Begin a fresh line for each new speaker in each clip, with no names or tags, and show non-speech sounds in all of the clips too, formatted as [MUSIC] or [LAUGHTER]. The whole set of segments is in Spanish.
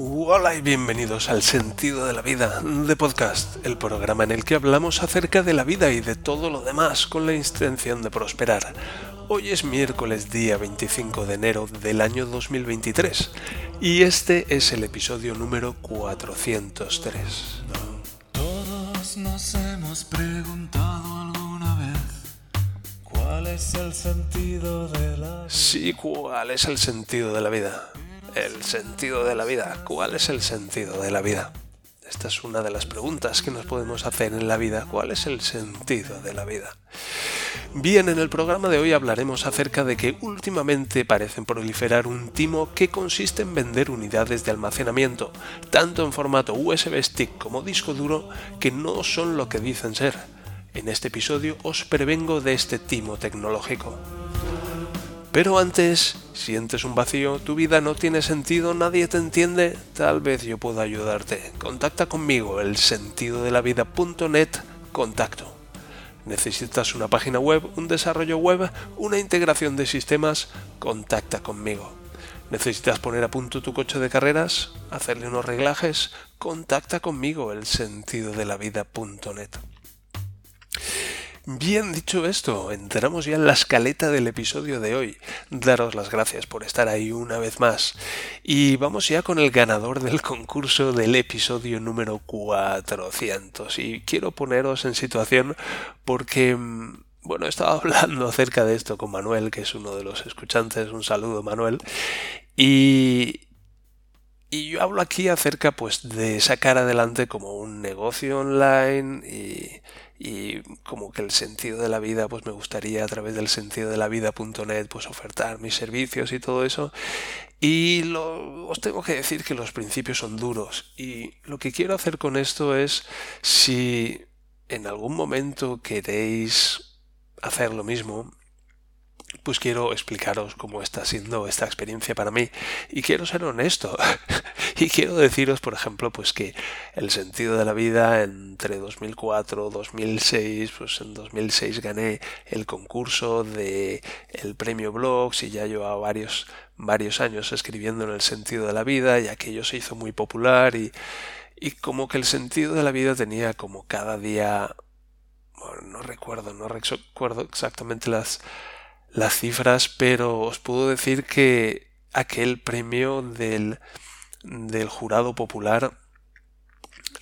Hola y bienvenidos al Sentido de la Vida de Podcast, el programa en el que hablamos acerca de la vida y de todo lo demás con la intención de prosperar. Hoy es miércoles día 25 de enero del año 2023 y este es el episodio número 403.
Todos nos hemos preguntado alguna vez cuál es el sentido de la vida.
Sí, ¿cuál es el sentido de la vida? El sentido de la vida. ¿Cuál es el sentido de la vida? Esta es una de las preguntas que nos podemos hacer en la vida. ¿Cuál es el sentido de la vida? Bien, en el programa de hoy hablaremos acerca de que últimamente parecen proliferar un timo que consiste en vender unidades de almacenamiento, tanto en formato USB stick como disco duro, que no son lo que dicen ser. En este episodio os prevengo de este timo tecnológico. Pero antes, sientes un vacío, tu vida no tiene sentido, nadie te entiende, tal vez yo pueda ayudarte. Contacta conmigo, el sentido de la vida.net, contacto. ¿Necesitas una página web, un desarrollo web, una integración de sistemas? Contacta conmigo. ¿Necesitas poner a punto tu coche de carreras? ¿Hacerle unos reglajes? Contacta conmigo, el sentido de la. Bien dicho esto, entramos ya en la escaleta del episodio de hoy. Daros las gracias por estar ahí una vez más. Y vamos ya con el ganador del concurso del episodio número 400. Y quiero poneros en situación porque... mm, Bueno, estaba [LAUGHS] hablando acerca de esto con Manuel, que es uno de los escuchantes. Un saludo, Manuel. Y, y yo hablo aquí acerca pues de sacar adelante como un negocio online y, y como que el sentido de la vida pues me gustaría a través del sentido de la vida.net pues ofertar mis servicios y todo eso. Y lo, os tengo que decir que los principios son duros. Y lo que quiero hacer con esto es si en algún momento queréis hacer lo mismo pues quiero explicaros cómo está siendo esta experiencia para mí. Y quiero ser honesto. [LAUGHS] Y quiero deciros por ejemplo pues que el sentido de la vida entre 2004 2006 pues en 2006 gané el concurso de el premio blogs y ya llevaba varios varios años escribiendo en el sentido de la vida y aquello se hizo muy popular y y como que el sentido de la vida tenía como cada día bueno, no recuerdo no recuerdo exactamente las las cifras, pero os puedo decir que aquel premio del, del jurado popular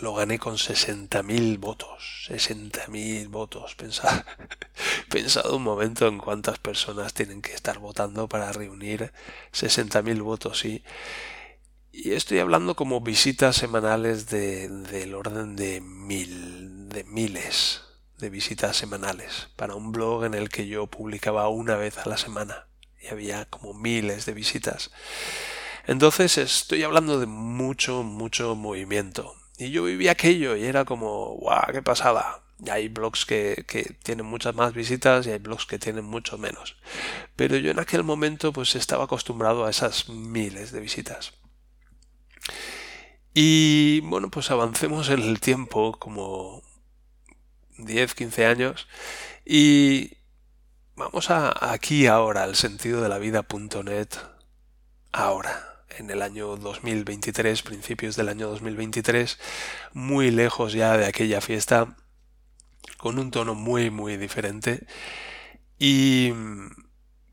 lo gané con 60.000 votos. 60.000 votos. Pensad, [LAUGHS] pensad un momento en cuántas personas tienen que estar votando para reunir 60.000 votos. Y, y estoy hablando como visitas semanales de, del orden de mil, de miles de visitas semanales para un blog en el que yo publicaba una vez a la semana y había como miles de visitas. Entonces estoy hablando de mucho, mucho movimiento. Y yo vivía aquello y era como, guau, qué pasada. Hay blogs que, que tienen muchas más visitas y hay blogs que tienen mucho menos. Pero yo en aquel momento pues estaba acostumbrado a esas miles de visitas. Y bueno, pues avancemos en el tiempo como 10, 15 años. Y vamos a aquí ahora al sentido de la vida.net ahora en el año 2023 principios del año 2023 muy lejos ya de aquella fiesta con un tono muy muy diferente y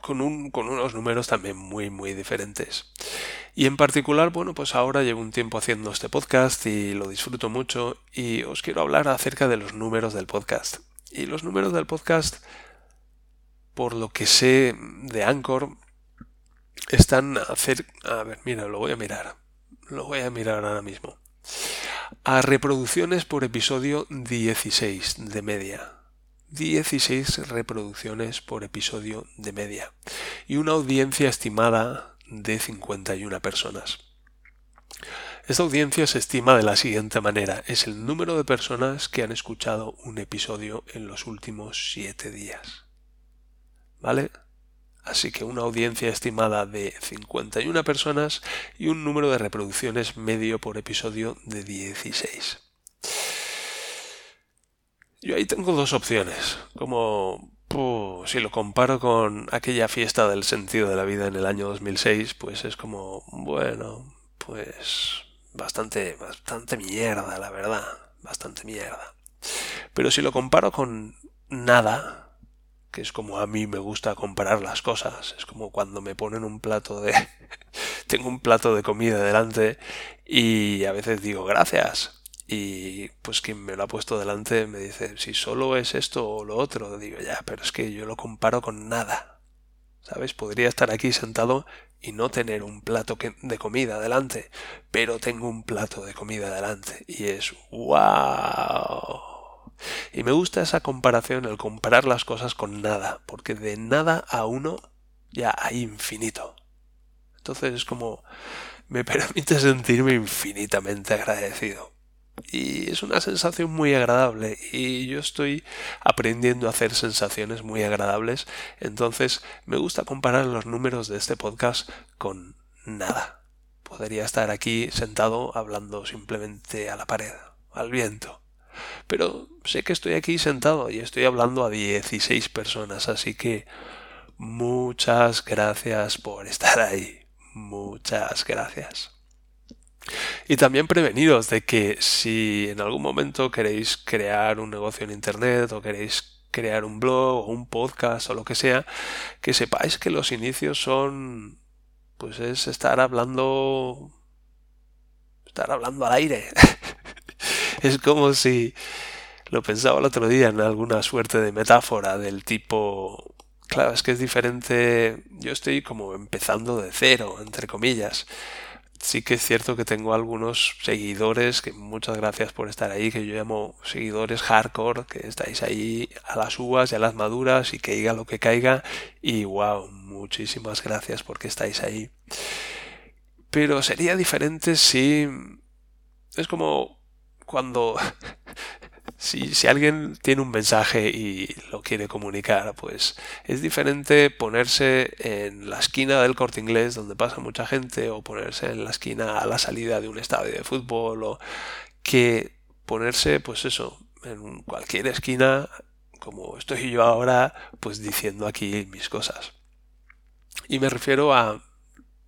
con, un, con unos números también muy muy diferentes y en particular, bueno, pues ahora llevo un tiempo haciendo este podcast y lo disfruto mucho y os quiero hablar acerca de los números del podcast. Y los números del podcast, por lo que sé de Anchor, están a hacer... A ver, mira, lo voy a mirar. Lo voy a mirar ahora mismo. A reproducciones por episodio 16 de media. 16 reproducciones por episodio de media. Y una audiencia estimada de 51 personas. Esta audiencia se estima de la siguiente manera. Es el número de personas que han escuchado un episodio en los últimos 7 días. ¿Vale? Así que una audiencia estimada de 51 personas y un número de reproducciones medio por episodio de 16. Yo ahí tengo dos opciones. Como Si lo comparo con aquella fiesta del sentido de la vida en el año 2006, pues es como, bueno, pues bastante, bastante mierda, la verdad, bastante mierda. Pero si lo comparo con nada, que es como a mí me gusta comparar las cosas, es como cuando me ponen un plato de... [LAUGHS] tengo un plato de comida delante y a veces digo gracias. Y pues quien me lo ha puesto delante me dice, si solo es esto o lo otro, digo ya, pero es que yo lo comparo con nada. ¿Sabes? Podría estar aquí sentado y no tener un plato de comida delante, pero tengo un plato de comida delante y es wow. Y me gusta esa comparación, el comparar las cosas con nada, porque de nada a uno ya hay infinito. Entonces es como me [LAUGHS] permite sentirme infinitamente agradecido. Y es una sensación muy agradable y yo estoy aprendiendo a hacer sensaciones muy agradables. Entonces me gusta comparar los números de este podcast con nada. Podría estar aquí sentado hablando simplemente a la pared, al viento. Pero sé que estoy aquí sentado y estoy hablando a 16 personas, así que muchas gracias por estar ahí. Muchas gracias. Y también prevenidos de que si en algún momento queréis crear un negocio en Internet o queréis crear un blog o un podcast o lo que sea, que sepáis que los inicios son pues es estar hablando estar hablando al aire. [LAUGHS] es como si lo pensaba el otro día en alguna suerte de metáfora del tipo claro, es que es diferente, yo estoy como empezando de cero, entre comillas sí que es cierto que tengo algunos seguidores, que muchas gracias por estar ahí, que yo llamo seguidores hardcore, que estáis ahí a las uvas y a las maduras y que diga lo que caiga. Y wow, muchísimas gracias porque estáis ahí. Pero sería diferente si... Es como cuando [LAUGHS] si, si, alguien tiene un mensaje y lo quiere comunicar, pues es diferente ponerse en la esquina del corte inglés donde pasa mucha gente o ponerse en la esquina a la salida de un estadio de fútbol o que ponerse, pues eso, en cualquier esquina como estoy yo ahora, pues diciendo aquí mis cosas. Y me refiero a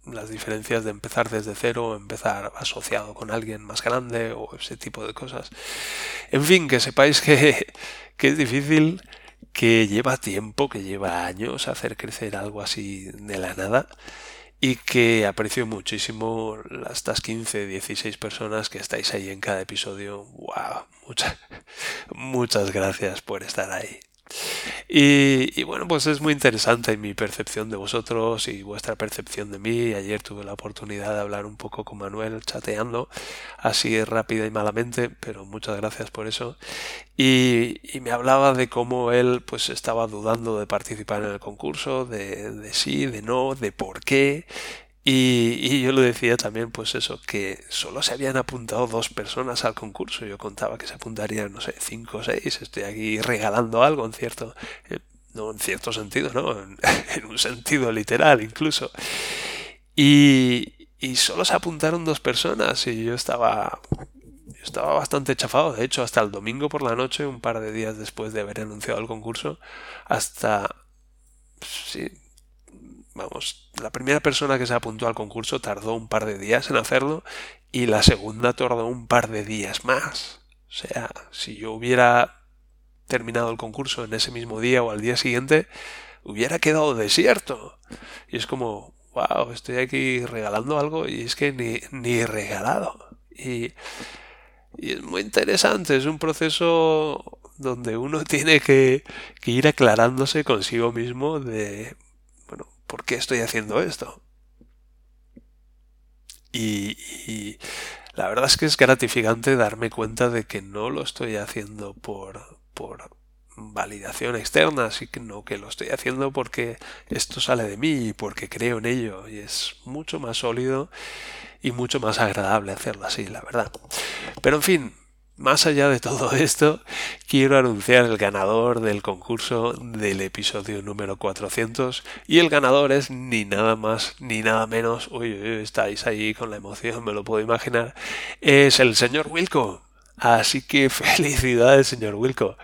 las diferencias de empezar desde cero empezar asociado con alguien más grande o ese tipo de cosas. En fin, que sepáis que, [LAUGHS] que es difícil, que lleva tiempo, que lleva años hacer crecer algo así de la nada y que aprecio muchísimo estas 15, 16 personas que estáis ahí en cada episodio. ¡Wow! Muchas, [LAUGHS] muchas gracias por estar ahí. Y, bueno, pues es muy interesante mi percepción de vosotros y vuestra percepción de mí. Ayer tuve la oportunidad de hablar un poco con Manuel chateando, así rápida y malamente, pero muchas gracias por eso. Y, me hablaba de cómo él pues estaba dudando de participar en el concurso, de, de sí, de no, de por qué, y, yo lo decía también, pues eso, que solo se habían apuntado dos personas al concurso. Yo contaba que se apuntarían, no sé, cinco o seis. Estoy aquí regalando algo en cierto, eh, no en cierto sentido, ¿no? En, [LAUGHS] un sentido literal incluso. Y, y, solo se apuntaron dos personas y yo estaba, yo estaba bastante chafado. De hecho, hasta el domingo por la noche, un par de días después de haber anunciado el concurso, hasta... Sí, vamos, la primera persona que se apuntó al concurso tardó un par de días en hacerlo y la segunda tardó un par de días más. O sea, si yo hubiera terminado el concurso en ese mismo día o al día siguiente, hubiera quedado desierto. Y es como, wow, estoy aquí regalando algo y es que ni, ni regalado. Y, y es muy interesante, es un proceso donde uno [LAUGHS] tiene que, que ir aclarándose consigo mismo de ¿por qué estoy haciendo esto? Y, la verdad es que es gratificante darme cuenta de que no lo estoy haciendo por, por validación externa, sino que lo estoy haciendo porque esto sale de mí y porque creo en ello y es mucho más sólido y mucho más agradable hacerlo así, la verdad. Pero en fin, más allá de todo [LAUGHS] esto, quiero anunciar el ganador del concurso del episodio número 400 y el ganador es ni nada más ni nada menos, uy, estáis ahí con la emoción, me lo puedo imaginar, es el señor Wilco. Así que [LAUGHS] felicidades, señor Wilco.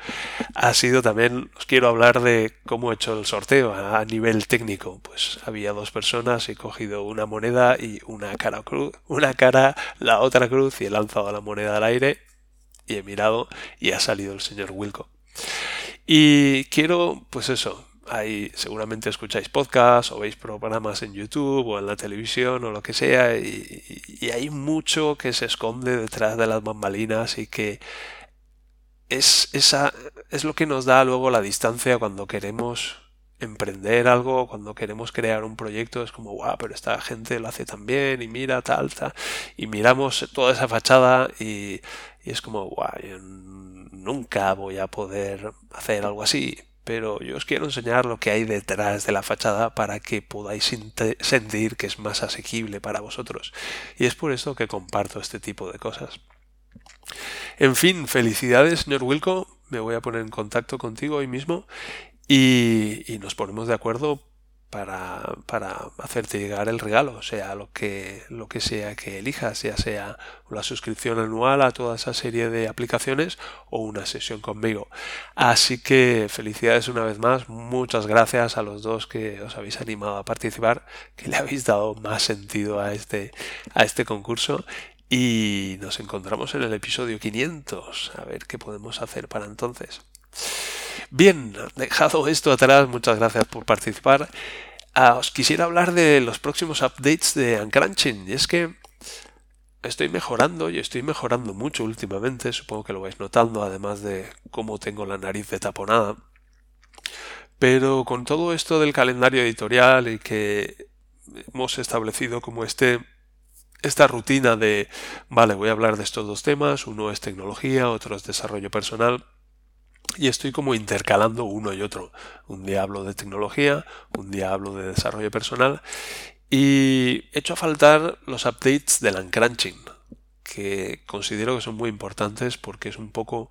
Ha sido también, os quiero hablar de cómo he hecho el sorteo a nivel técnico. Pues había dos personas, he cogido una moneda y una cara cruz, una cara, la otra cruz y he lanzado la moneda al aire y he mirado y ha salido el señor Wilco. Y quiero, pues eso, Ahí seguramente escucháis podcasts o veis programas en YouTube o en la televisión o lo que sea y, hay mucho que se esconde detrás de las bambalinas y que es, esa, es lo que nos da luego la distancia cuando queremos emprender algo, cuando queremos crear un proyecto, es como, guau, pero esta gente lo hace tan bien y mira, tal, tal, y miramos toda esa fachada y, es como, guau, nunca voy a poder hacer algo así, pero yo os quiero enseñar lo que hay detrás de la fachada para que podáis sentir que es más asequible para vosotros. Y es por eso que comparto este tipo de cosas. En fin, felicidades, señor Wilco. Me voy a poner en contacto contigo hoy mismo y, nos ponemos de acuerdo para, para, hacerte llegar el regalo, sea lo que, lo que sea que elijas, ya sea la suscripción anual a toda esa serie de aplicaciones o una sesión conmigo. Así que felicidades una vez más, muchas gracias a los dos que os habéis animado a participar, que le habéis dado más sentido a este, a este concurso y nos encontramos en el episodio 500, a ver qué podemos hacer para entonces. Bien, dejado esto atrás, muchas gracias por participar. Ah, os quisiera hablar de los próximos updates de Uncrunching. Y es que estoy mejorando y estoy mejorando mucho últimamente. Supongo que lo vais notando, además de cómo tengo la nariz de taponada. Pero con todo esto del calendario editorial y que hemos establecido como este esta rutina de vale, voy a hablar de estos dos temas, uno es tecnología, otro es desarrollo personal y estoy como intercalando uno y otro. Un día hablo de tecnología, un día hablo de desarrollo personal y he hecho a faltar los updates del uncrunching, que considero que son muy importantes porque es un poco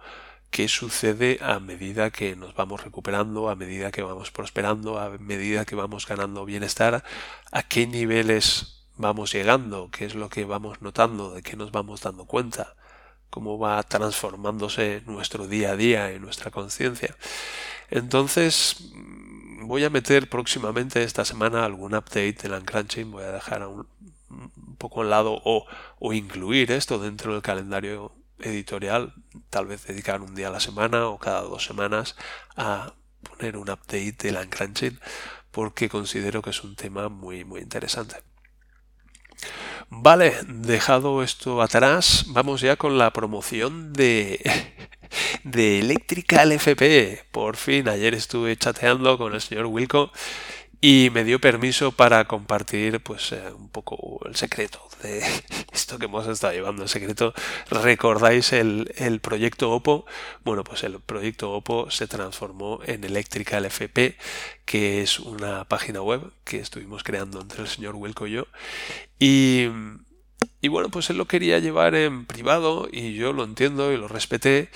qué sucede a medida que nos vamos recuperando, a medida que vamos prosperando, a medida que vamos ganando bienestar, a qué niveles vamos llegando, qué es lo que vamos notando, de qué nos vamos dando cuenta cómo va transformándose nuestro día a día y nuestra conciencia. Entonces, voy a meter próximamente esta semana algún update del Uncrunching, voy a dejar un, poco al lado o, o incluir esto dentro del calendario editorial, tal vez dedicar un día a la semana o cada dos semanas a poner un update del Uncrunching porque considero que es un tema muy muy interesante. Vale, dejado esto atrás, vamos ya con la promoción de, [LAUGHS] de Electrical FP. Por fin, ayer estuve chateando con el señor Wilco y me dio permiso para compartir pues eh, un poco el secreto de [LAUGHS] esto que hemos estado llevando el secreto. Recordáis el, el, proyecto Oppo bueno pues el proyecto Oppo se transformó en Electrical FP que es una página web que estuvimos creando entre el señor Wilco y yo. Y, y bueno pues él lo quería llevar en privado y yo lo entiendo y lo respeté.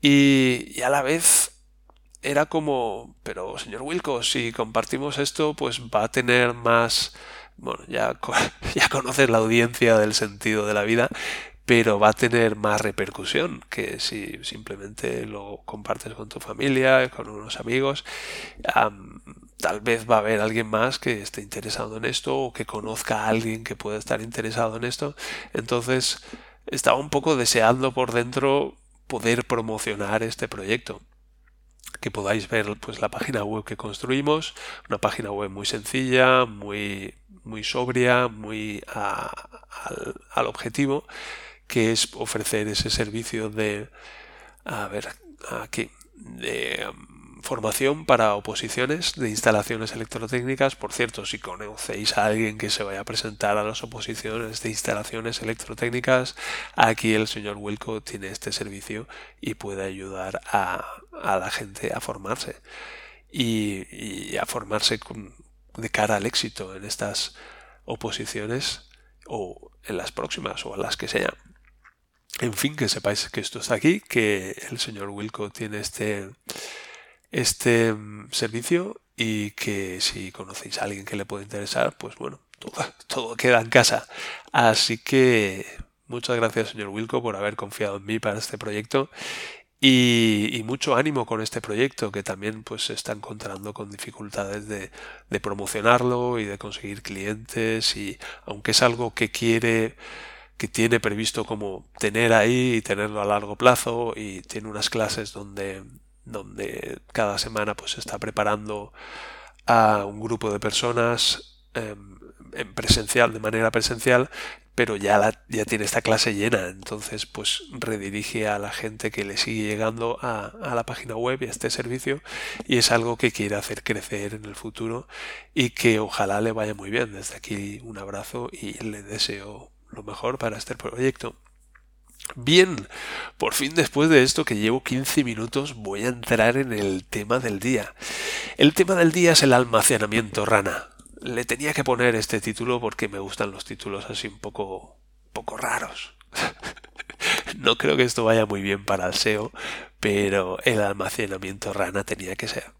Y, y a la vez era como, pero señor Wilco, si compartimos esto, pues va a tener más, bueno, ya, [LAUGHS] ya conoces la audiencia del sentido de la vida, pero va a tener más repercusión que si simplemente lo compartes con tu familia, con unos amigos. tal vez va a haber alguien más que esté interesado en esto o que conozca a alguien que pueda estar interesado en esto. Entonces, estaba un poco deseando por dentro poder promocionar este proyecto que podáis ver pues la página web que construimos, una página web muy sencilla, muy, muy sobria, muy al, al, objetivo, que es ofrecer ese servicio de, a ver, aquí, de formación para oposiciones de instalaciones electrotécnicas. Por cierto, si conocéis a alguien que se vaya a presentar a las oposiciones de instalaciones electrotécnicas, aquí el señor Wilco tiene este servicio y puede ayudar a, a la gente a formarse y, a formarse con, de cara al éxito en estas oposiciones o en las próximas o a las que sean. En fin, que sepáis que esto está aquí, que el señor Wilco tiene este este mm, servicio y que si conocéis a alguien que le puede interesar, pues bueno, [LAUGHS] todo, queda en casa. Así que Muchas gracias, señor Wilco, por haber confiado en mí para este proyecto y, mucho ánimo con este proyecto que también pues se está encontrando con dificultades de, de, promocionarlo y de conseguir clientes y aunque es algo que quiere que tiene previsto como tener ahí y tenerlo a largo plazo y tiene unas clases donde donde cada semana pues está preparando a un grupo de personas em, en presencial de manera presencial pero ya, la, ya tiene esta clase llena, entonces pues redirige a la gente que le sigue llegando a, a, la página web y a este servicio y es algo que quiere hacer crecer en el futuro y que ojalá le vaya muy bien. Desde aquí un abrazo y le deseo lo mejor para este proyecto. Bien, por fin después de esto que llevo 15 minutos voy a entrar en el tema del día. El tema del día es el almacenamiento rana le tenía que poner este título porque me gustan los títulos así un poco, poco raros. [LAUGHS] no creo que esto vaya muy bien para el SEO, pero el almacenamiento rana tenía que ser.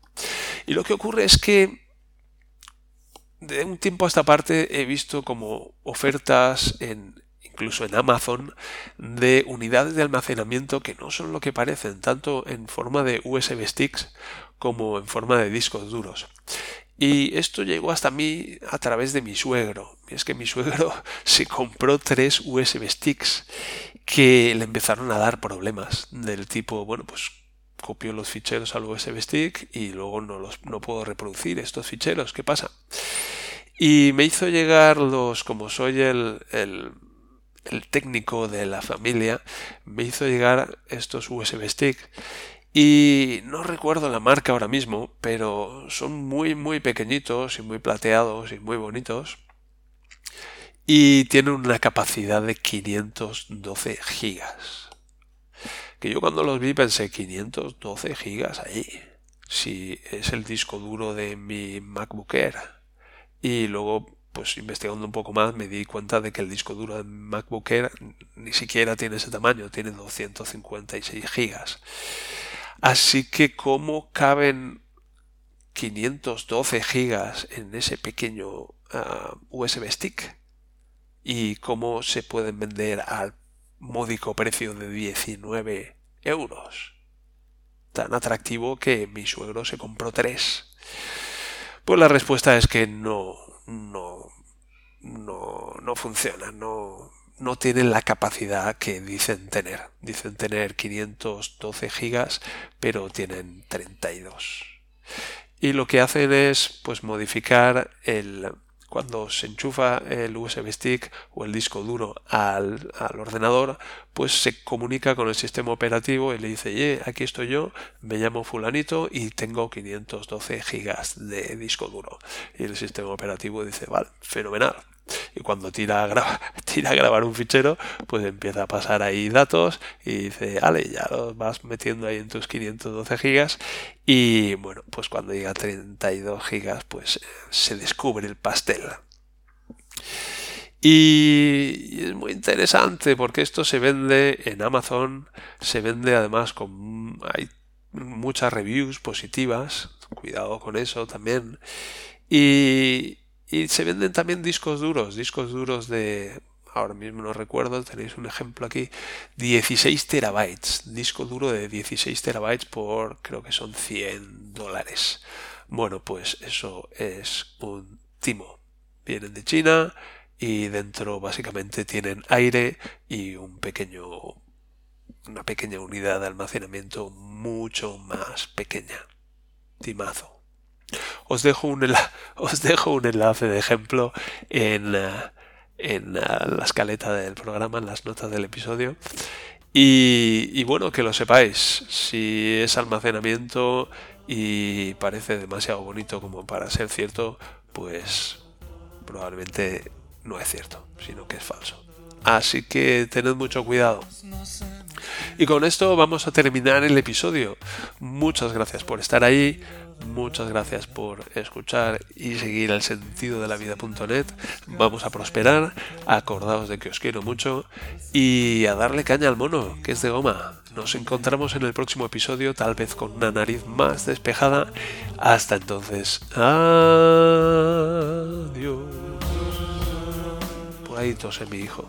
Y lo que ocurre es que de un tiempo a esta parte he visto como ofertas en incluso en Amazon de unidades de almacenamiento que no son lo que parecen, tanto en forma de USB sticks como en forma de discos duros. Y esto llegó hasta mí a través de mi suegro. Es que mi suegro [LAUGHS] se compró tres USB sticks que le empezaron a dar problemas del tipo, bueno, pues copio los ficheros al USB stick y luego no los no puedo reproducir estos ficheros. ¿Qué pasa? Y me hizo llegar los, como soy el, el técnico de la familia, me hizo llegar estos USB sticks y no recuerdo la marca ahora mismo, pero son muy muy pequeñitos y muy plateados y muy bonitos. Y tienen una capacidad de 512 gigas. Que yo cuando los vi pensé 512 gigas ahí. Si es el disco duro de mi MacBook Air. Y luego pues investigando un poco más me di cuenta de que el disco duro de MacBook Air ni siquiera tiene ese tamaño, tiene 256 gigas. Así que cómo caben 512 gigas en ese pequeño ah, USB stick y cómo se pueden vender al módico precio de 19 euros. Tan atractivo que mi suegro se compró tres. Pues la respuesta es que no, no, no, no funciona, no, no tienen la capacidad que dicen tener. Dicen tener 512 gigas, pero tienen 32. Y lo que hacen es pues modificar el cuando se enchufa el USB stick o el disco duro al, al, ordenador, pues se comunica con el sistema operativo y le dice, oye, aquí estoy yo, me llamo fulanito y tengo 512 gigas de disco duro. Y el sistema operativo dice, vale, fenomenal, y cuando tira a, [LAUGHS] tira grabar un fichero, pues empieza a pasar ahí datos y dice, vale, ya los vas metiendo ahí en tus 512 gigas y bueno, pues cuando llega a 32 gigas, pues se descubre el pastel. Y es muy interesante porque esto se vende en Amazon, se vende además con hay muchas reviews positivas, cuidado con eso también. Y, y se venden también discos duros, discos duros de, ahora mismo no recuerdo, tenéis un ejemplo aquí, 16 terabytes, disco duro de 16 terabytes por creo que son 100 dólares. Bueno, pues eso es un timo. Vienen de China y dentro básicamente tienen aire y un pequeño una pequeña unidad de almacenamiento mucho más pequeña. Timazo. Os dejo un, [LAUGHS] os dejo un enlace de ejemplo en, eh, en eh, la escaleta del programa, en las notas del episodio. Y, y, bueno, que lo sepáis, si es almacenamiento y parece demasiado bonito como para ser cierto, pues probablemente no es cierto, sino que es falso. Así que tened mucho cuidado. Y con esto vamos a terminar el episodio. Muchas gracias por estar ahí. Muchas gracias por escuchar y seguir el sentido de la vida.net. Vamos a prosperar, acordaos de que os quiero mucho y a darle caña al mono, que es de goma. Nos encontramos en el próximo episodio, tal vez con una nariz más despejada. Hasta entonces, adiós. Por ahí tose mi hijo.